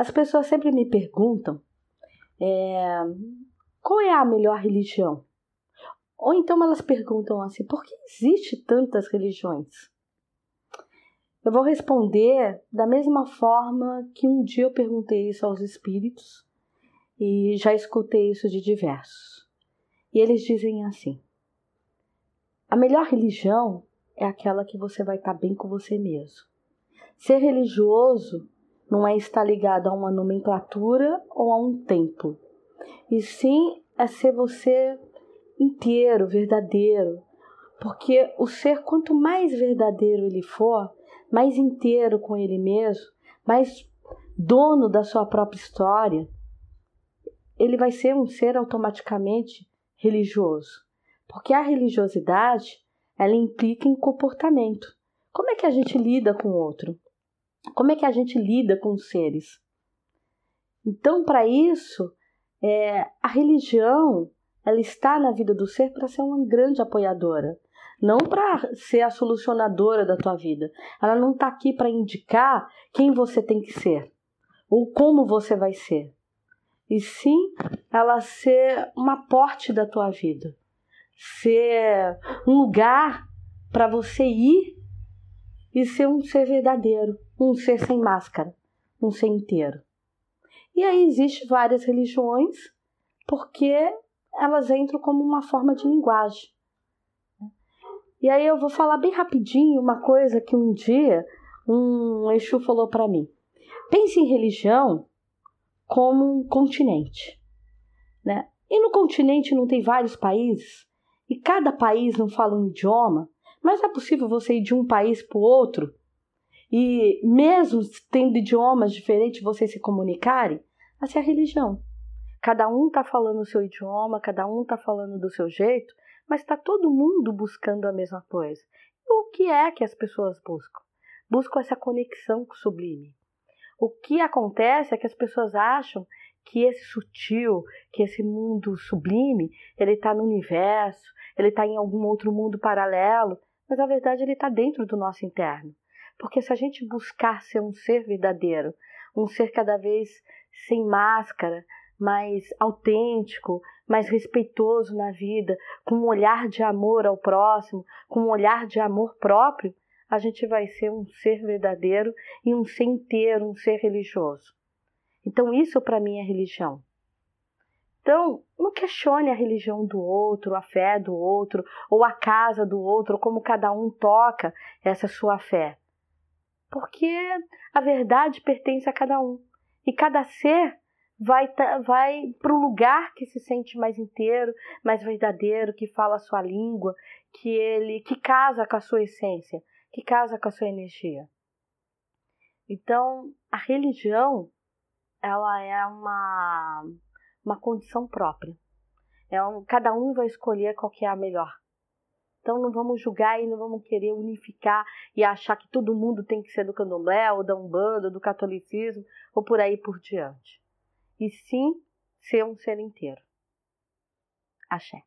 As pessoas sempre me perguntam é, qual é a melhor religião? Ou então elas perguntam assim: por que existe tantas religiões? Eu vou responder da mesma forma que um dia eu perguntei isso aos espíritos e já escutei isso de diversos. E eles dizem assim: a melhor religião é aquela que você vai estar bem com você mesmo. Ser religioso não é estar ligado a uma nomenclatura ou a um templo, e sim é ser você inteiro, verdadeiro. Porque o ser, quanto mais verdadeiro ele for, mais inteiro com ele mesmo, mais dono da sua própria história, ele vai ser um ser automaticamente religioso. Porque a religiosidade, ela implica em comportamento. Como é que a gente lida com o outro? Como é que a gente lida com os seres? Então, para isso, é, a religião ela está na vida do ser para ser uma grande apoiadora, não para ser a solucionadora da tua vida. Ela não está aqui para indicar quem você tem que ser ou como você vai ser, e sim ela ser uma porte da tua vida, ser um lugar para você ir e ser um ser verdadeiro, um ser sem máscara, um ser inteiro. E aí existem várias religiões porque elas entram como uma forma de linguagem. E aí eu vou falar bem rapidinho uma coisa que um dia um Exu falou para mim. Pense em religião como um continente, né? E no continente não tem vários países e cada país não fala um idioma, mas é possível você ir de um país para o outro e mesmo tendo idiomas diferentes vocês se comunicarem? Essa é a religião. Cada um está falando o seu idioma, cada um está falando do seu jeito, mas está todo mundo buscando a mesma coisa. E o que é que as pessoas buscam? Buscam essa conexão com o sublime. O que acontece é que as pessoas acham que esse sutil, que esse mundo sublime, ele está no universo, ele está em algum outro mundo paralelo, mas na verdade ele está dentro do nosso interno. Porque se a gente buscar ser um ser verdadeiro, um ser cada vez sem máscara, mais autêntico, mais respeitoso na vida, com um olhar de amor ao próximo, com um olhar de amor próprio, a gente vai ser um ser verdadeiro e um ser inteiro, um ser religioso. Então, isso para mim é religião. Então, não questione a religião do outro, a fé do outro, ou a casa do outro, ou como cada um toca essa sua fé. Porque a verdade pertence a cada um. E cada ser vai, vai para o lugar que se sente mais inteiro, mais verdadeiro, que fala a sua língua, que ele que casa com a sua essência, que casa com a sua energia. Então, a religião ela é uma uma condição própria. É um, cada um vai escolher qual que é a melhor. Então não vamos julgar e não vamos querer unificar e achar que todo mundo tem que ser do candomblé, ou da umbanda, ou do catolicismo, ou por aí por diante e sim ser um ser inteiro. Axé.